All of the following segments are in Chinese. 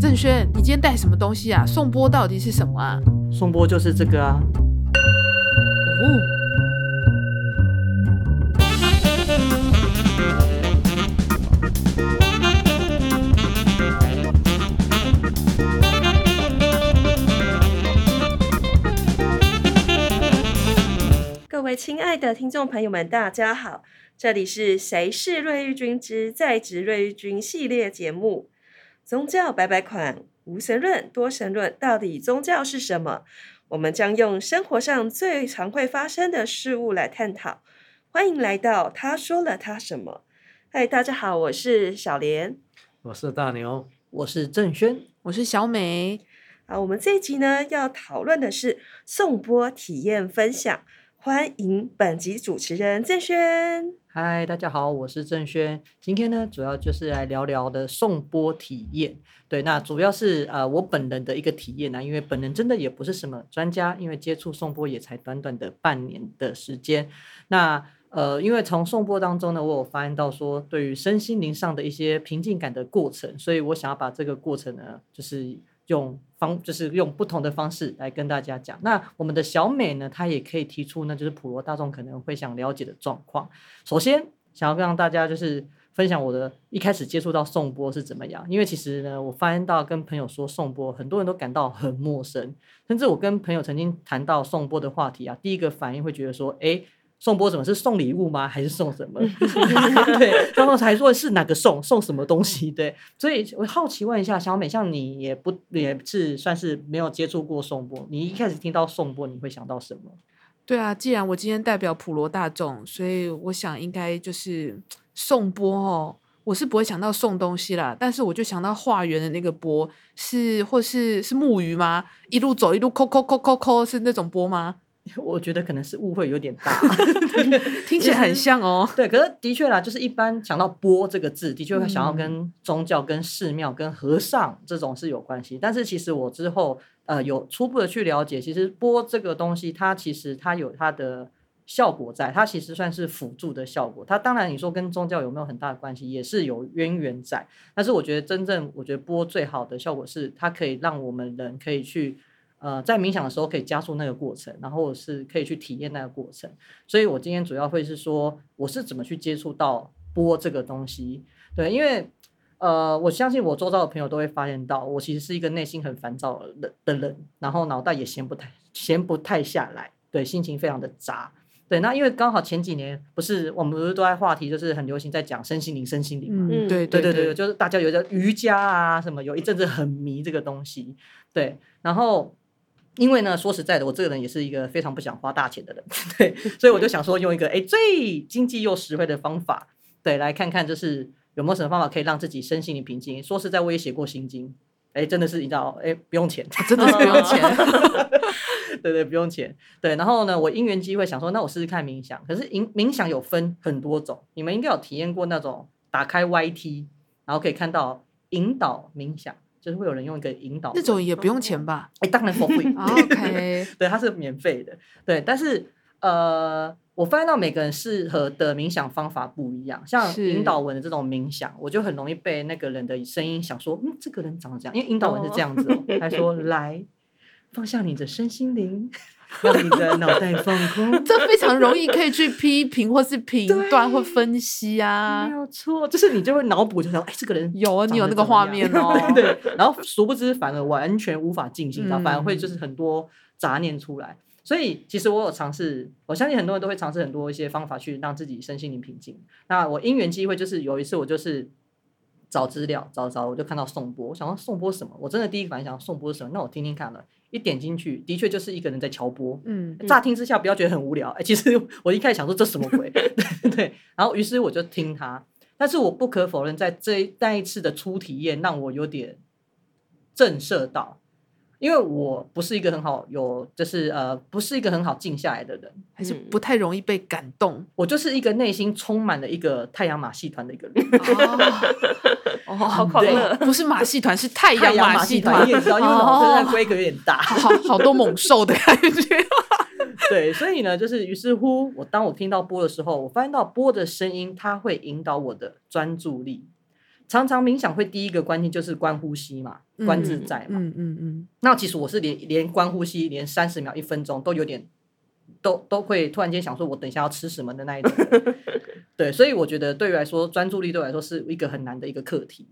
郑轩，你今天带什么东西啊？颂钵到底是什么啊？颂钵就是这个啊。哦。各位亲爱的听众朋友们，大家好，这里是《谁是瑞玉君之在职瑞玉君》系列节目。宗教百百款，无神论、多神论，到底宗教是什么？我们将用生活上最常会发生的事物来探讨。欢迎来到他说了他什么。嗨，大家好，我是小莲，我是大牛，我是郑轩，我是小美。好，我们这一集呢要讨论的是颂钵体验分享。欢迎本集主持人郑轩。嗨，大家好，我是郑轩。今天呢，主要就是来聊聊的颂钵体验。对，那主要是呃我本人的一个体验呢，因为本人真的也不是什么专家，因为接触颂钵也才短短的半年的时间。那呃，因为从颂钵当中呢，我有发现到说，对于身心灵上的一些平静感的过程，所以我想要把这个过程呢，就是。用方就是用不同的方式来跟大家讲。那我们的小美呢，她也可以提出呢，就是普罗大众可能会想了解的状况。首先，想要让大家就是分享我的一开始接触到颂钵是怎么样。因为其实呢，我发现到跟朋友说颂钵，很多人都感到很陌生。甚至我跟朋友曾经谈到颂钵的话题啊，第一个反应会觉得说，哎。颂钵什么是送礼物吗？还是送什么？对，刚刚才说是哪个送送什么东西？对，所以我好奇问一下小美，像你也不也是算是没有接触过送波，你一开始听到送波，你会想到什么？对啊，既然我今天代表普罗大众，所以我想应该就是送波哦。我是不会想到送东西啦，但是我就想到化缘的那个波，是或是是木鱼吗？一路走一路抠抠抠抠抠，是那种波吗？我觉得可能是误会有点大 听起来很像哦。对，可是的确啦，就是一般想到“波”这个字，的确会想要跟宗教、跟寺庙、跟和尚这种是有关系。但是其实我之后呃有初步的去了解，其实波这个东西，它其实它有它的效果在，它其实算是辅助的效果。它当然你说跟宗教有没有很大的关系，也是有渊源在。但是我觉得真正我觉得波最好的效果是，它可以让我们人可以去。呃，在冥想的时候可以加速那个过程，然后是可以去体验那个过程。所以我今天主要会是说，我是怎么去接触到波这个东西。对，因为呃，我相信我周遭的朋友都会发现到，我其实是一个内心很烦躁的的人，然后脑袋也闲不太闲不太下来，对，心情非常的杂。对，那因为刚好前几年不是我们不是都在话题，就是很流行在讲身心灵，身心灵嘛。嗯，对对对对，就是大家有的瑜伽啊什么，有一阵子很迷这个东西。对，然后。因为呢，说实在的，我这个人也是一个非常不想花大钱的人，对，所以我就想说用一个哎最经济又实惠的方法，对，来看看就是有没有什么方法可以让自己身心灵平静。说实在，我也写过心经，哎，真的是你知道，哎，不用钱，真的是不用钱，对对，不用钱，对。然后呢，我因缘机会想说，那我试试看冥想。可是冥冥想有分很多种，你们应该有体验过那种打开 YT，然后可以看到引导冥想。就是会有人用一个引导，那种也不用钱吧？哎，当然不会。OK，对，它是免费的。对，但是呃，我发现到每个人适合的冥想方法不一样。像引导文的这种冥想，我就很容易被那个人的声音想说，嗯，这个人长得这样，因为引导文是这样子哦。他说：“来，放下你的身心灵。” 让你的脑袋放空，这非常容易可以去批评或是评断或分析啊，没有错，就是你就会脑补，就想，哎，这个人有啊，你有那个画面哦，对对，然后殊不知反而完全无法进行到，反而会就是很多杂念出来。所以其实我有尝试，我相信很多人都会尝试很多一些方法去让自己身心灵平静。那我因缘机会就是有一次我就是找资料找找，我就看到宋波，我想说宋波什么？我真的第一个反应想颂钵什么？那我听听看了。一点进去，的确就是一个人在敲波。嗯，乍听之下不要觉得很无聊。哎，其实我一开始想说这什么鬼？对对。然后于是我就听他，但是我不可否认，在这那一次的初体验让我有点震慑到。因为我不是一个很好有，就是呃，不是一个很好静下来的人，还是不太容易被感动。嗯、我就是一个内心充满了一个太阳马戏团的一个人。哦，好狂热！不是马戏团，是太阳马戏团。你也知道，因为我的规格有点大，好好多猛兽的感觉。对，所以呢，就是于是乎，我当我听到波的时候，我发现到波的声音，它会引导我的专注力。常常冥想会第一个关键就是观呼吸嘛，观自在嘛。嗯嗯嗯。嗯，那其实我是连连观呼吸，连三十秒、一分钟都有点，都都会突然间想说，我等一下要吃什么的那一种。对，所以我觉得对于来说，专注力对我来说是一个很难的一个课题。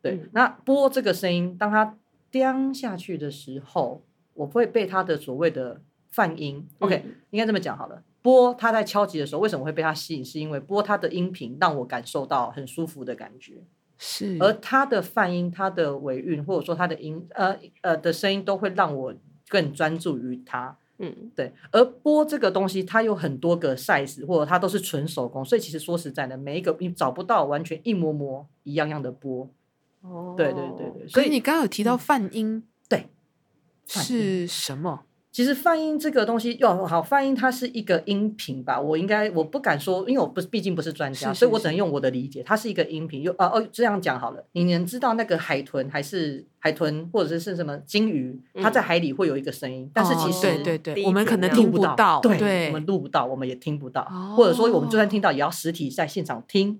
对，嗯、那播这个声音，当它掉下去的时候，我会被它的所谓的泛音。OK，、嗯、应该这么讲好了。波它在敲击的时候，为什么会被它吸引？是因为波它的音频让我感受到很舒服的感觉。是，而他的泛音、他的尾韵，或者说他的音，呃呃的声音，都会让我更专注于他。嗯，对。而波这个东西，它有很多个 size，或者它都是纯手工，所以其实说实在的，每一个你找不到完全一模模一样样的波。哦，对对对对。所以你刚刚有提到泛音，嗯、对，是什么？其实泛音这个东西，哟，好，泛音它是一个音频吧？我应该我不敢说，因为我不毕竟不是专家，是是是，所以我只能用我的理解，它是一个音频。又啊哦，这样讲好了，你能知道那个海豚还是海豚，或者是是什么鲸鱼，它在海里会有一个声音，嗯、但是其实、哦、对对对，我们可能听不到，对，对我们录不到，我们也听不到，哦、或者说我们就算听到，也要实体在现场听，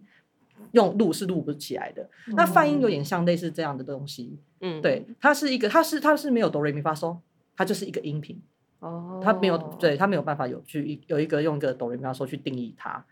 用录是录不起来的。嗯、那泛音有点像类似这样的东西，嗯，对，它是一个，它是它是没有哆来咪发嗦，它就是一个音频。哦，它没有，对，它没有办法有去有一个用一个哆来咪发嗦去定义它，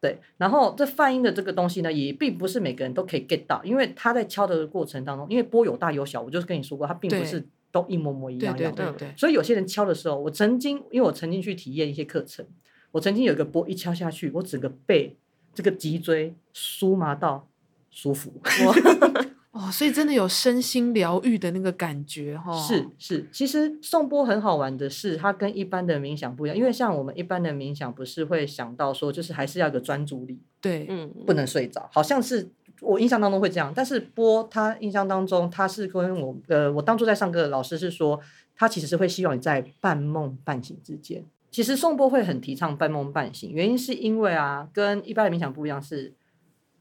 对。然后这泛音的这个东西呢，也并不是每个人都可以 get 到，因为他在敲的过程当中，因为波有大有小，我就是跟你说过，它并不是都一模模一样样的。对对对对。所以有些人敲的时候，我曾经因为我曾经去体验一些课程，我曾经有一个波一敲下去，我整个背这个脊椎酥麻到舒服。哦，所以真的有身心疗愈的那个感觉哈、哦。是是，其实颂钵很好玩的是，它跟一般的冥想不一样，因为像我们一般的冥想，不是会想到说，就是还是要有个专注力，对，嗯，不能睡着，好像是我印象当中会这样。但是波，他印象当中，他是跟我呃，我当初在上课的老师是说，他其实是会希望你在半梦半醒之间。其实颂钵会很提倡半梦半醒，原因是因为啊，跟一般的冥想不一样是。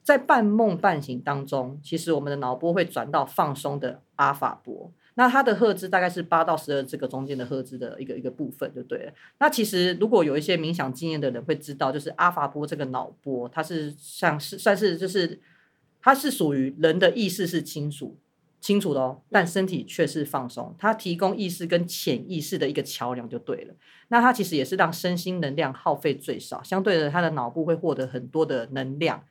在半梦半醒当中，其实我们的脑波会转到放松的阿法波，那它的赫兹大概是八到十二这个中间的赫兹的一个一个部分就对了。那其实如果有一些冥想经验的人会知道，就是阿法波这个脑波，它是像是算是就是它是属于人的意识是清楚清楚的哦，但身体却是放松，它提供意识跟潜意识的一个桥梁就对了。那它其实也是让身心能量耗费最少，相对的，它的脑部会获得很多的能量。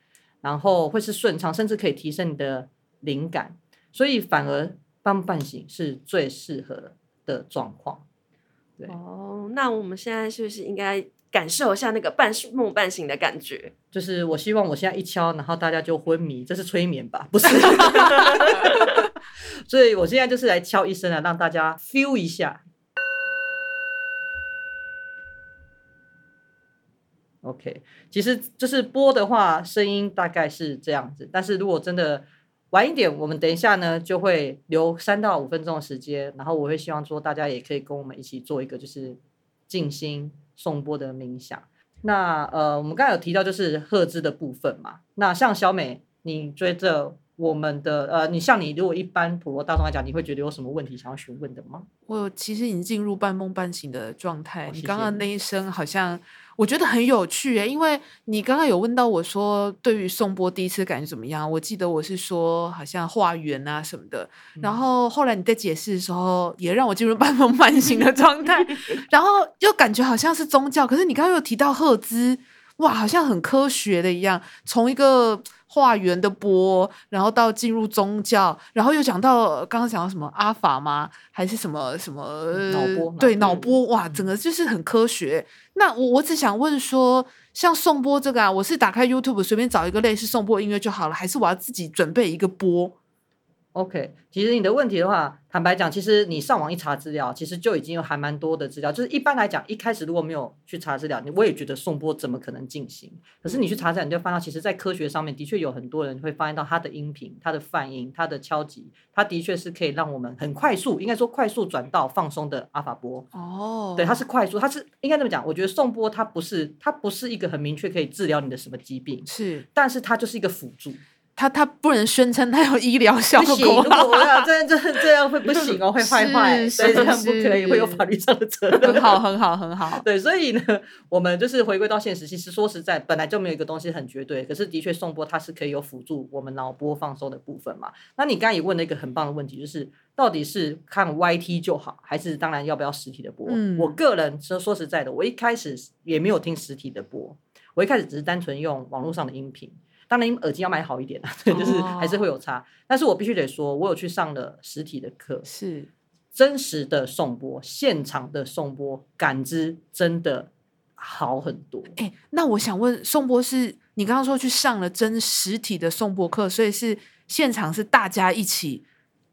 然后会是顺畅，甚至可以提升你的灵感，所以反而半梦半醒是最适合的状况。对哦，那我们现在是不是应该感受一下那个半梦半醒的感觉？就是我希望我现在一敲，然后大家就昏迷，这是催眠吧？不是 所以我现在就是来敲一声啊，让大家 feel 一下。OK，其实就是播的话，声音大概是这样子。但是如果真的晚一点，我们等一下呢，就会留三到五分钟的时间，然后我会希望说大家也可以跟我们一起做一个就是静心颂钵的冥想。那呃，我们刚才有提到就是赫兹的部分嘛。那像小美，你追着我们的呃，你像你如果一般普罗大众来讲，你会觉得有什么问题想要询问的吗？我其实已经进入半梦半醒的状态。哦，谢谢你。你刚刚那一声好像。我觉得很有趣诶，因为你刚刚有问到我说，对于宋波第一次感觉怎么样？我记得我是说好像化缘啊什么的，嗯、然后后来你在解释的时候，也让我进入半梦半醒的状态，然后又感觉好像是宗教，可是你刚刚又提到赫兹，哇，好像很科学的一样，从一个。化缘的波，然后到进入宗教，然后又讲到刚刚讲到什么阿法吗？还是什么什么脑波？对，脑波哇，整个就是很科学。那我我只想问说，像颂钵这个啊，我是打开 YouTube 随便找一个类似颂钵音乐就好了，还是我要自己准备一个钵？OK，其实你的问题的话，坦白讲，其实你上网一查资料，其实就已经有还蛮多的资料。就是一般来讲，一开始如果没有去查资料，你我也觉得颂钵怎么可能进行？可是你去查资料，你就发现，其实，在科学上面的确有很多人会发现到它的音频、它的泛音、它的敲击，它的确是可以让我们很快速，应该说快速转到放松的阿法波。哦，oh. 对，它是快速，它是应该这么讲。我觉得颂钵它不是，它不是一个很明确可以治疗你的什么疾病，是，但是它就是一个辅助。他他不能宣称他有医疗效果，果我要这样这这样会不行哦，会坏坏，所以这样不可以，会有法律上的责任。很好，很好，很好。对，所以呢，我们就是回归到现实。其实说实在，本来就没有一个东西很绝对，可是的确颂钵它是可以有辅助我们脑波放松的部分嘛。那你刚才也问了一个很棒的问题，就是到底是看 YT 就好，还是当然要不要实体的播？嗯，我个人说说实在的，我一开始也没有听实体的播，我一开始只是单纯用网络上的音频。当然，耳机要买好一点啊，对，就是还是会有差。但是我必须得说，我有去上了实体的课，是真实的颂播，现场的颂播感知真的好很多。哎、欸，那我想问，颂钵是你刚刚说去上了真实体的颂播课，所以是现场是大家一起？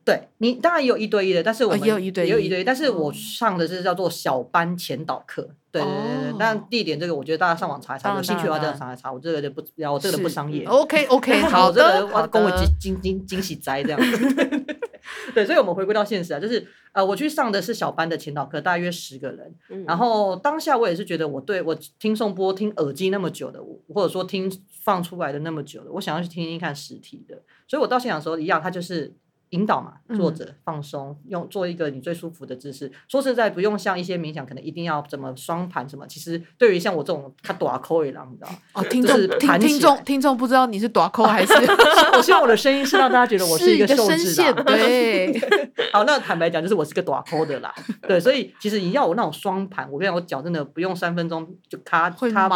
对，你当然也有一对一的，但是我们、哦、也有一对一，也有一对一，但是我上的是叫做小班前导课。对对对对，但地点这个，我觉得大家上网查一查，有兴趣的话再查一查。我这个就不，我这个不商业。OK OK，好的，我恭喜惊惊惊喜哉这样子。对，所以我们回归到现实啊，就是呃，我去上的是小班的前导课，大约十个人。然后当下我也是觉得，我对我听颂钵听耳机那么久的，或者说听放出来的那么久的，我想要去听听看实体的。所以我到现场的时候一样，他就是。引导嘛，坐着放松，用做一个你最舒服的姿势。说实在，不用像一些冥想，可能一定要怎么双盘什么。其实对于像我这种他大口的人，你知道哦，听众听听众听众不知道你是短扣还是？我希望我的声音是让大家觉得我是一个瘦子的。对，好，那坦白讲，就是我是个短扣的啦。对，所以其实你要我那种双盘，我跟你讲，我脚真的不用三分钟就咔会麻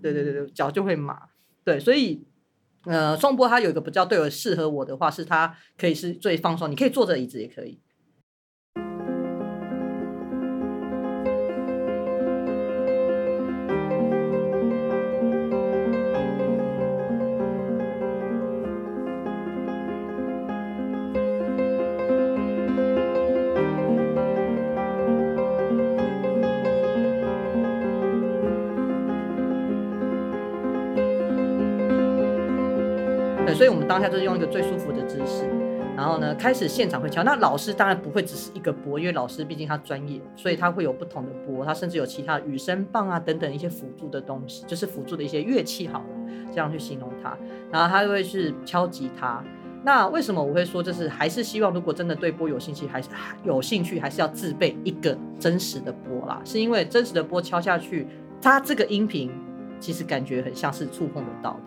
对对对对，脚就会麻。对，所以。呃，颂钵它有一个比较对我适合我的话，是它可以是最放松，你可以坐着椅子也可以。所以，我们当下就是用一个最舒服的姿势，然后呢，开始现场会敲。那老师当然不会只是一个钵，因为老师毕竟他专业，所以他会有不同的钵，他甚至有其他雨声棒啊等等一些辅助的东西，就是辅助的一些乐器好了，这样去形容它。然后他就会去敲吉他。那为什么我会说，就是还是希望，如果真的对钵有兴趣，还是有兴趣，还是要自备一个真实的钵啦，是因为真实的钵敲下去，它这个音频其实感觉很像是触碰得到的。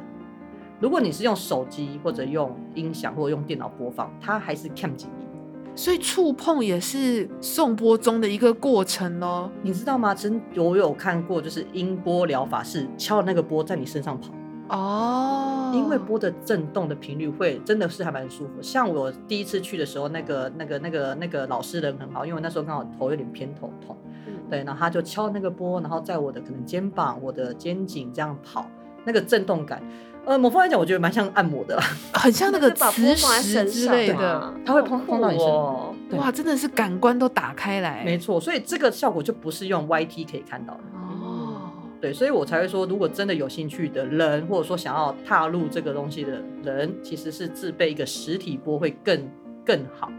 如果你是用手机或者用音响或者用电脑播放，它还是看不见音，所以触碰也是送波中的一个过程哦。你知道吗？真我有看过，就是音波疗法是敲那个波在你身上跑哦，因为波的震动的频率会真的是还蛮舒服。像我第一次去的时候，那个那个那个那个老师人很好，因为我那时候刚好头有点偏头痛，嗯、对，然后他就敲那个波，然后在我的可能肩膀、我的肩颈这样跑，那个震动感。呃，某方面来讲，我觉得蛮像按摩的，很像那个 磁石之类的，它会碰碰到你身体。哇，真的是感官都打开来。没错，所以这个效果就不是用 YT 可以看到的。哦，对，所以我才会说，如果真的有兴趣的人，或者说想要踏入这个东西的人，其实是自备一个实体波会更更好。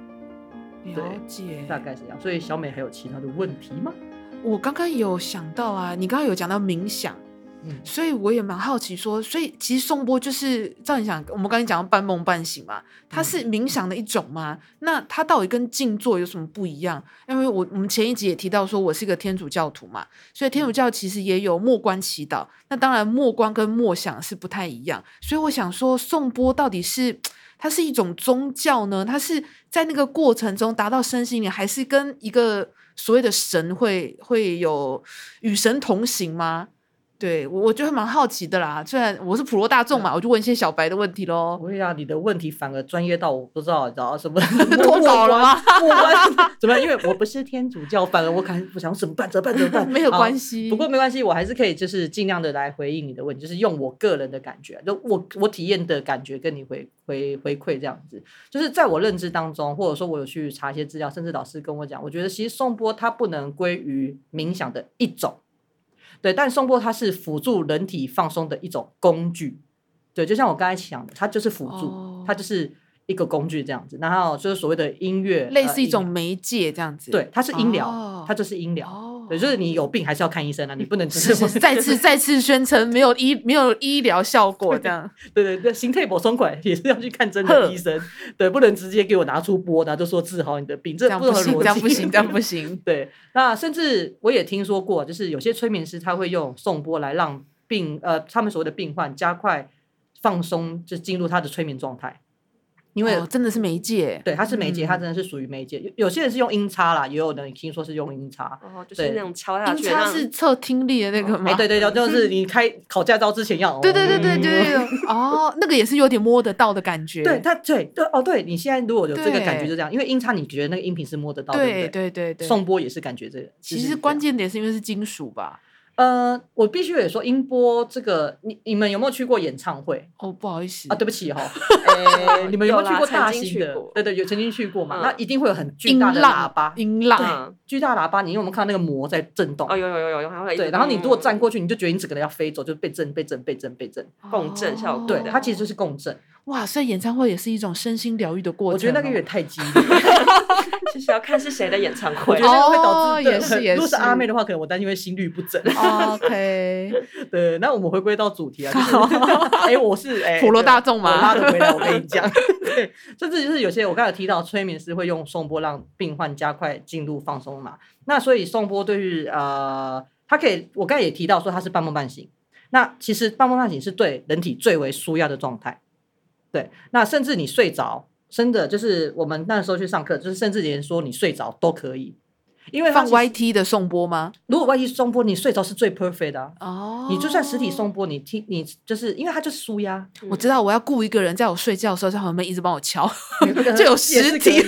了解，大概是这样。所以小美还有其他的问题吗？我刚刚有想到啊，你刚刚有讲到冥想。嗯，所以我也蛮好奇，说，所以其实颂钵就是照你想，我们刚才讲到半梦半醒嘛，它是冥想的一种吗？那它到底跟静坐有什么不一样？因为我我们前一集也提到说，我是一个天主教徒嘛，所以天主教其实也有默观祈祷，那当然默观跟默想是不太一样，所以我想说，颂钵到底是 它是一种宗教呢？它是在那个过程中达到身心灵，还是跟一个所谓的神会会有与神同行吗？对，我我觉得蛮好奇的啦。虽然我是普罗大众嘛，嗯、我就问一些小白的问题喽。不会啊，你的问题反而专业到我不知道，你知道什么 脱稿了吗？怎么样？因为我不是天主教，反而我感我想怎么办？怎么办？怎么办？没有关系。不过没关系，我还是可以就是尽量的来回应你的问题，就是用我个人的感觉，就我我体验的感觉跟你回回回馈这样子。就是在我认知当中，或者说我有去查一些资料，甚至老师跟我讲，我觉得其实颂钵它不能归于冥想的一种。对，但颂钵它是辅助人体放松的一种工具，对，就像我刚才讲的，它就是辅助，哦、它就是一个工具这样子。然后就是所谓的音乐，类似一种媒介这样子。对，它是音疗，哦、它就是音疗。对，就是你有病还是要看医生啊，你不能只是，再次再次宣称没有医没有医疗效果这样。对 对对，心肺补充款也是要去看真的医生，对，不能直接给我拿出波，然后就说治好你的病，这不合逻辑，这样不行，这样不行。对，那甚至我也听说过，就是有些催眠师他会用颂钵来让病呃他们所谓的病患加快放松，就进入他的催眠状态。因为、哦、真的是媒介，对，它是媒介，它真的是属于媒介。有、嗯、有些人是用音叉啦，也有人听说是用音叉，哦，就是那种敲下去。音叉是测听力的那个吗？哎、欸，对对对，就是你开考驾照之前要。对对对对对对。哦，那个也是有点摸得到的感觉。对，它对对哦，对你现在如果有这个感觉就这样，因为音叉你觉得那个音频是摸得到，对不对？对对对。颂钵也是感觉这个。其实关键点是因为是金属吧。呃，我必须得说，音波这个，你你们有没有去过演唱会？哦，不好意思啊，对不起哈、哦。哎 你们有没有去过大型的？对对，有曾经去过嘛？那一定会有很巨大的喇叭，音浪，巨大喇叭。你有没有看到那个膜在震动？哦，有有有有有，对，然后你如果站过去，你就觉得你整个人要飞走，就被震、被震、被震、被震，共振效果。对，它其实就是共振。哇，所以演唱会也是一种身心疗愈的过程。我觉得那个有点太激烈。其实要看是谁的演唱会，我觉得会导致。也是也是。如果是阿妹的话，可能我担心会心律不整。OK。对，那我们回归到主题啊，就是 哎，我是哎普罗大众嘛，我拉得回来，我跟你讲。对，甚至就是有些我刚才有提到，催眠师会用颂钵让病患加快进入放松嘛。那所以颂钵对于呃，它可以，我刚才也提到说它是半梦半醒。那其实半梦半醒是对人体最为舒压的状态。对，那甚至你睡着，真的就是我们那时候去上课，就是甚至连说你睡着都可以，因为放 YT 的送播吗？如果 YT 送播，你睡着是最 perfect 的哦。你就算实体送播，你听你就是因为它就是舒压。我知道我要雇一个人在我睡觉的时候在旁边一直帮我敲，就有实体。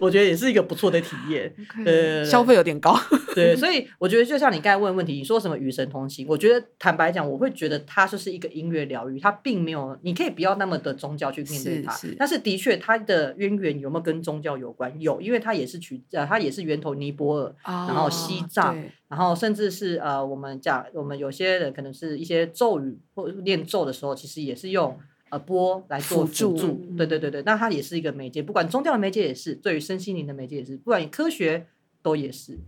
我觉得也是一个不错的体验 呃，消费有点高，对，所以我觉得就像你刚才问的问题，你说什么与神同行，我觉得坦白讲，我会觉得它就是一个音乐疗愈，它并没有，你可以不要那么的宗教去面对它，是是，但是的确它的渊源有没有跟宗教有关？有，因为它也是取呃，它也是源头尼泊尔，哦、然后西藏，然后甚至是呃，我们讲我们有些人可能是一些咒语或念咒的时候，其实也是用。呃，波来做辅助，对对对对，那它也是一个媒介，不管宗教的媒介也是，对于身心灵的媒介也是，不管科学都也是，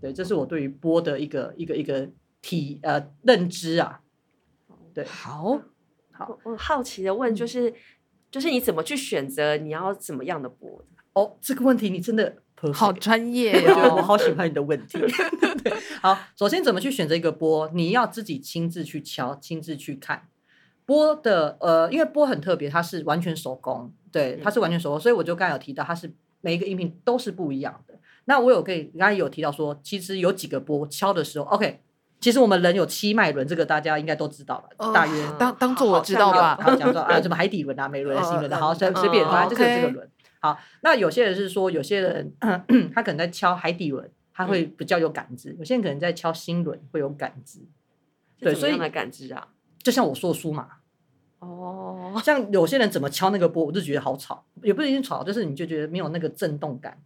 对，这是我对于波的一个一个一个体呃认知啊。对，好，好，我好奇的问就是，就是你怎么去选择你要怎么样的波？哦，这个问题你真的好专业 哦，我好喜欢你的问题。对，好，首先怎么去选择一个波？你要自己亲自去敲，亲自去看。钵的呃，因为波很特别，它是完全手工，对，它是完全手工，所以我就刚才有提到，它是每一个音频都是不一样的。那我有可以刚才有提到说，其实有几个波敲的时候，OK，其实我们人有七脉轮，这个大家应该都知道了，哦、大约当当做我知道吧。好，讲说啊，什么海底轮啊、眉轮啊、心轮的，好随随便，反正就是这个轮。好，那有些人是说，有些人 他可能在敲海底轮，他会比较有感知；嗯、有些人可能在敲心轮会有感知。对，所以感知啊，就像我说书嘛。哦，oh. 像有些人怎么敲那个波，我就觉得好吵，也不一定吵，就是你就觉得没有那个震动感。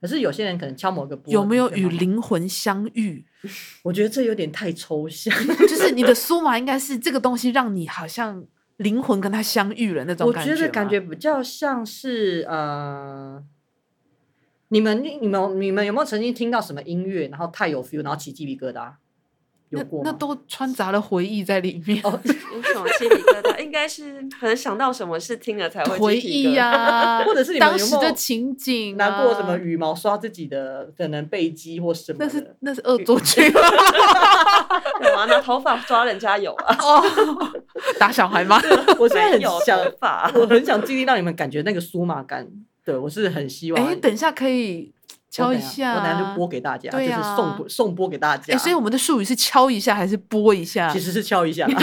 可是有些人可能敲某个波，有没有与灵魂相遇？我觉得这有点太抽象，就是你的苏麻应该是这个东西让你好像灵魂跟他相遇了那种感觉。我觉得感觉比较像是呃，你们你们你们有没有曾经听到什么音乐，然后太有 feel，然后起鸡皮疙瘩？那那都穿杂了回忆在里面，哦，有什么鸡皮疙瘩？应该是可能想到什么事听了才会回忆呀，或者是你们当时的情景，拿过什么羽毛刷自己的可能背肌或什么？那是那是恶作剧，有啊，拿头发抓人家有啊，哦打小孩吗？我现在很想，我很想尽力让你们感觉那个酥麻感，对我是很希望。哎，等一下可以。敲一下，我等下就播给大家，就是送送播给大家。所以我们的术语是敲一下还是播一下？其实是敲一下。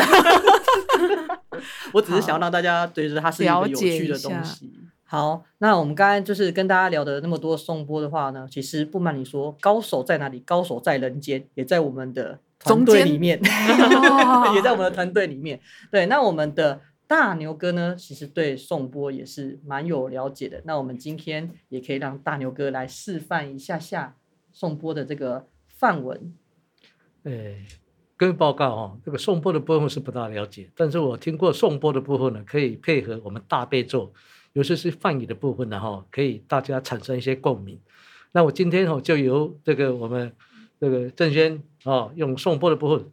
我只是想要让大家觉得它是一个有趣的东西。好，那我们刚才就是跟大家聊的那么多颂钵的话呢，其实不瞒你说，高手在哪里？高手在人间，也在我们的团队里面 也在我们的团队里面。对，那我们的。大牛哥呢，其实对颂钵也是蛮有了解的。那我们今天也可以让大牛哥来示范一下下颂钵的这个范文。哎，各位报告哦，这个颂钵的部分是不大了解，但是我听过颂钵的部分呢，可以配合我们大悲咒，尤其是梵语的部分呢，哈，可以大家产生一些共鸣。那我今天哦就由这个我们这个郑轩哦用颂钵的部分，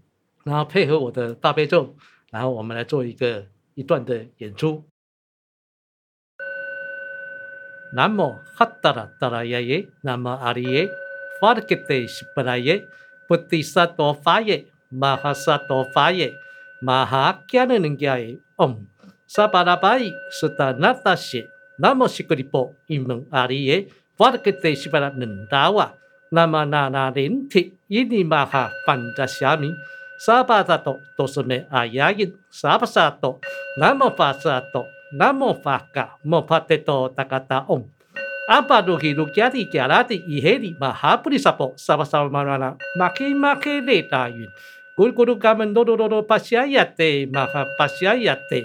然后配合我的大悲咒，然后我们来做一个一段的演出。南无哈达拉达拉耶耶，南无阿里耶，法德吉德西布拉耶，菩提萨埵法耶，摩诃萨埵法耶，摩诃迦那楞迦耶，唵，萨巴拉巴伊，斯达那达谢，南无悉格利波，伊蒙阿里耶，法德吉德西布拉能达瓦，南无那那林提，伊尼摩诃班达夏米，萨巴达多多斯梅阿亚因，萨巴萨多，南无法萨多。南无法嘎摩帕特多达嘎达嗡，阿巴鲁希鲁加蒂加拉蒂伊嘿里玛哈布里萨波萨巴萨玛拉拉玛克玛克雷达云，咕咕噜嘎门多多多多巴西亚特玛哈巴西亚特，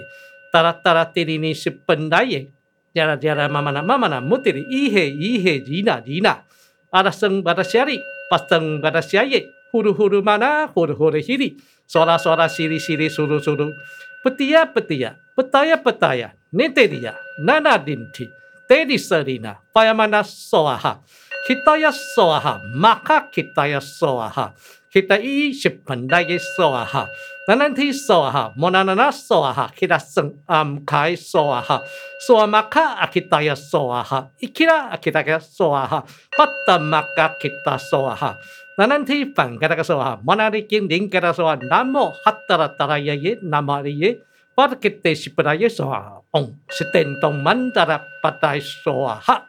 达拉达拉蒂里尼是本来耶，加拉加拉妈妈那妈妈那穆蒂里伊嘿伊嘿伊那伊那，阿拉生巴达西里巴生巴达西耶，呼噜呼噜玛那呼噜呼噜希里，嗦啦嗦啦西里西里苏噜苏噜。不提呀，不提呀，不打呀，不打呀，你得的呀，那那林提，得的舍利那，巴呀嘛那说啊哈，其他呀说啊哈，马卡其他呀说那那提说啊哈，莫那那那说啊哈，其他生暗开说啊哈，说啊马卡啊其他呀说啊哈，一其他啊其他呀说啊哈，不打马卡其他说啊哈。那南提梵嘎达个说哈，摩那里经林嘎达说哈，达拉达拉耶耶，南无阿里耶，巴达吉德西布拉耶说哈，唵，是电动曼达拉巴达说哈。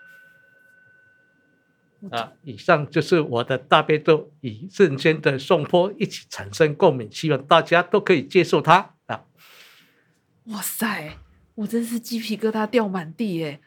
啊，以上就是我的大悲咒与圣贤的颂钵一起产生共鸣，希望大家都可以接受它啊。哇塞，我真是鸡皮疙瘩掉满地耶！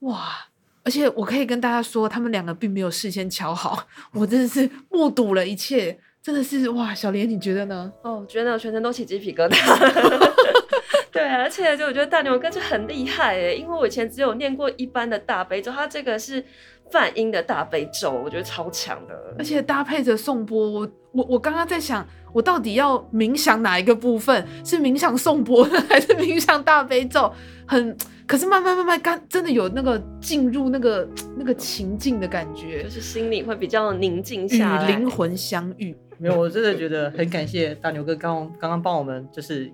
哇。而且我可以跟大家说，他们两个并没有事先敲好，我真的是目睹了一切，真的是哇！小莲，你觉得呢？哦，我觉得我全身都起鸡皮疙瘩。对啊，而且就我觉得大牛哥就很厉害哎，因为我以前只有念过一般的大悲咒，他这个是梵音的大悲咒，我觉得超强的。而且搭配着颂钵，我我我刚刚在想，我到底要冥想哪一个部分？是冥想颂钵呢，还是冥想大悲咒？很。可是慢慢慢慢，刚真的有那个进入那个那个情境的感觉，就是心里会比较宁静下来，与灵魂相遇。没有，我真的觉得很感谢大牛哥刚刚刚帮我们就是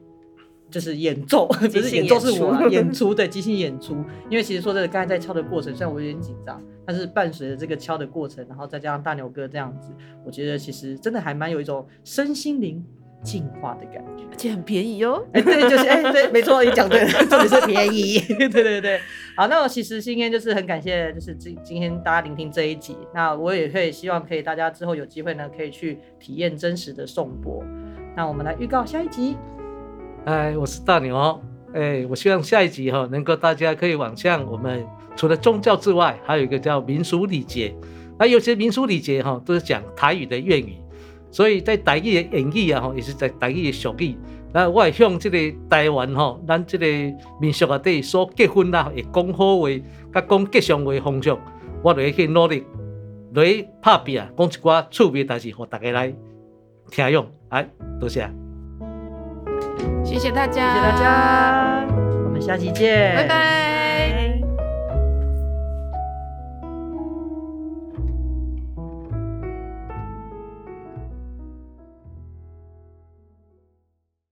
就是演奏，不是演奏是我演出对即兴演出。因为其实说真的，刚才在敲的过程，虽然我有点紧张，但是伴随着这个敲的过程，然后再加上大牛哥这样子，我觉得其实真的还蛮有一种身心灵。进化的感觉，而且很便宜哦。哎，对，就是哎，对，没错，你讲对了，重点是便宜。对对对，好，那我其实今天就是很感谢，就是今今天大家聆听这一集。那我也会希望可以大家之后有机会呢，可以去体验真实的颂钵。那我们来预告下一集。哎，我是大牛。哎，我希望下一集哈，能够大家可以往向我们除了宗教之外，还有一个叫民俗礼节。那有些民俗礼节哈，都是讲台语的谚语。所以在台语的言语啊，吼，也是在台语的俗语。那我会向这个台湾吼，咱这个民俗啊，底所结婚啦，会讲好话，甲讲吉祥话方向，我就会去努力，来拍拼啊，讲一寡趣味代志，互大家来听用。哎，多谢，谢谢大家，谢谢大家，我们下期见，拜拜。